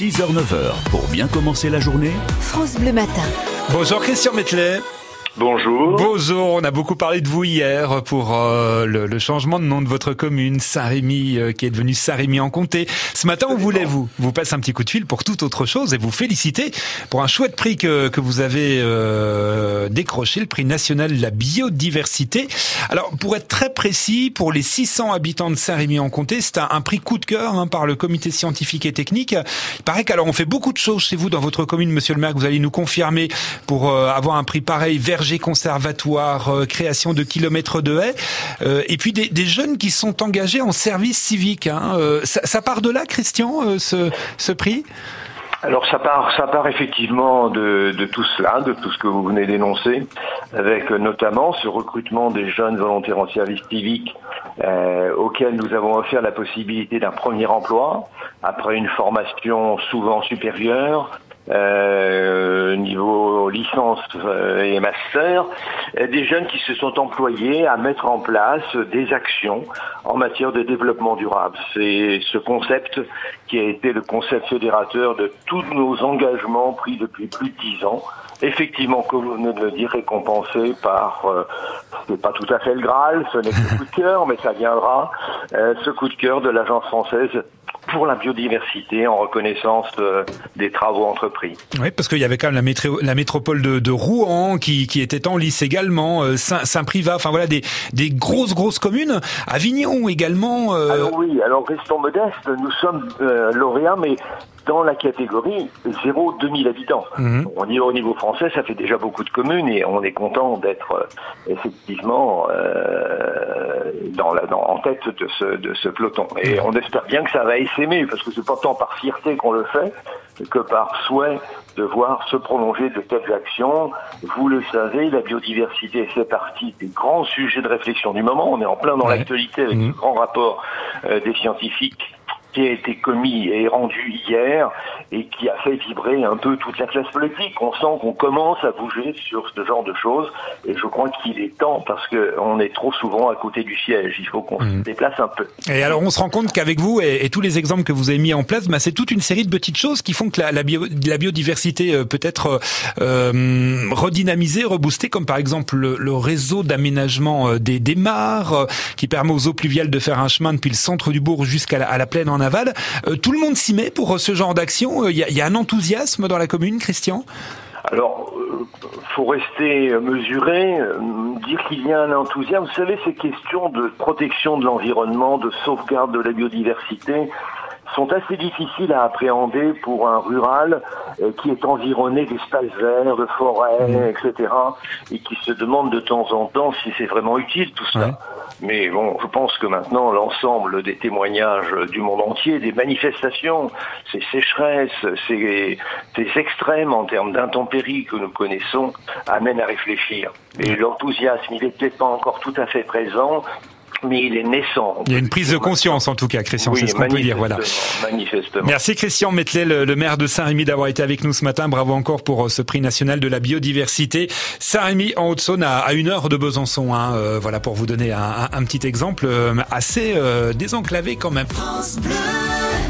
6h-9h, pour bien commencer la journée, France Bleu Matin. Bonjour Christian Mettelet. Bonjour. Bonjour, on a beaucoup parlé de vous hier pour euh, le, le, changement de nom de votre commune, Saint-Rémy, euh, qui est devenu Saint-Rémy-en-Comté. Ce matin, on voulait vous, vous passer un petit coup de fil pour toute autre chose et vous féliciter pour un chouette prix que, que vous avez euh, décroché, le prix national de la biodiversité. Alors, pour être très précis, pour les 600 habitants de Saint-Rémy-en-Comté, c'est un, un, prix coup de cœur hein, par le comité scientifique et technique. Il paraît qu'alors on fait beaucoup de choses chez vous dans votre commune, monsieur le maire, que vous allez nous confirmer pour avoir un prix pareil verger conservatoire, euh, création de kilomètres de haies, euh, et puis des, jeunes qui sont engagés en service civique. Hein. Euh, ça, part de là, Christian, ce, ce prix? Alors ça part, ça part effectivement de, de, tout cela, de tout ce que vous venez d'énoncer, avec notamment ce recrutement des jeunes volontaires en service civique auxquels nous avons offert la possibilité d'un premier emploi après une formation souvent supérieure, licence euh, et master, des jeunes qui se sont employés à mettre en place des actions en matière de développement durable. C'est ce concept qui a été le concept fédérateur de tous nos engagements pris depuis plus de dix ans. Effectivement, comme vous venez de le dire, récompensé par, euh, c'est pas tout à fait le Graal, ce n'est que le coup de cœur, mais ça viendra, euh, ce coup de cœur de l'Agence française pour la biodiversité en reconnaissance de, des travaux entrepris. Oui, parce qu'il y avait quand même la, métro, la métropole de, de, Rouen qui, qui était en lice également, euh, Saint-Privat, enfin voilà des, des grosses grosses communes. Avignon également. Euh... Alors oui, alors restons modestes, nous sommes euh, lauréats, mais dans la catégorie 0-2000 habitants. Mmh. Au, niveau, au niveau français, ça fait déjà beaucoup de communes et on est content d'être euh, effectivement euh, dans la, dans, en tête de ce, de ce peloton. Et mmh. on espère bien que ça va essaimer, parce que c'est pas tant par fierté qu'on le fait que par souhait de voir se prolonger de telles actions. Vous le savez, la biodiversité fait partie des grands sujets de réflexion du moment. On est en plein dans ouais. l'actualité avec mmh. ce grand rapport euh, des scientifiques qui a été commis et rendu hier et qui a fait vibrer un peu toute la classe politique. On sent qu'on commence à bouger sur ce genre de choses et je crois qu'il est temps parce que on est trop souvent à côté du siège. Il faut qu'on mmh. se déplace un peu. Et alors on se rend compte qu'avec vous et, et, tous les exemples que vous avez mis en place, bah, c'est toute une série de petites choses qui font que la, la, bio, la biodiversité euh, peut être euh, redynamisée, reboostée, comme par exemple le, le réseau d'aménagement des, des mares euh, qui permet aux eaux pluviales de faire un chemin depuis le centre du bourg jusqu'à la, la plaine en aval. Euh, tout le monde s'y met pour ce genre d'action. Il y, y, a un enthousiasme dans la commune, Christian? Alors, euh, faut rester mesuré, euh, dire qu'il y a un enthousiasme. Vous savez, ces questions de protection de l'environnement, de sauvegarde de la biodiversité, sont assez difficiles à appréhender pour un rural euh, qui est environné d'espaces verts, de forêts, mmh. etc., et qui se demande de temps en temps si c'est vraiment utile tout ça. Ouais. Mais bon, je pense que maintenant, l'ensemble des témoignages du monde entier, des manifestations, ces sécheresses, ces, extrêmes en termes d'intempéries que nous connaissons, amènent à réfléchir. Et l'enthousiasme, il n'est peut-être pas encore tout à fait présent, mais il est naissant. Il y a une prise de conscience en tout cas, Christian, oui, c'est ce qu'on peut dire. Voilà. Manifestement. Merci Christian Mettelet, le, le, maire de Saint-Rémy, d'avoir été avec nous ce matin. Bravo encore pour euh, ce prix national de la biodiversité. Saint-Rémy en Haute-Saône, à, à, une heure de Besançon. Hein, euh, voilà pour vous donner un, un, un petit exemple euh, assez euh, désenclavé quand même. France Bleu.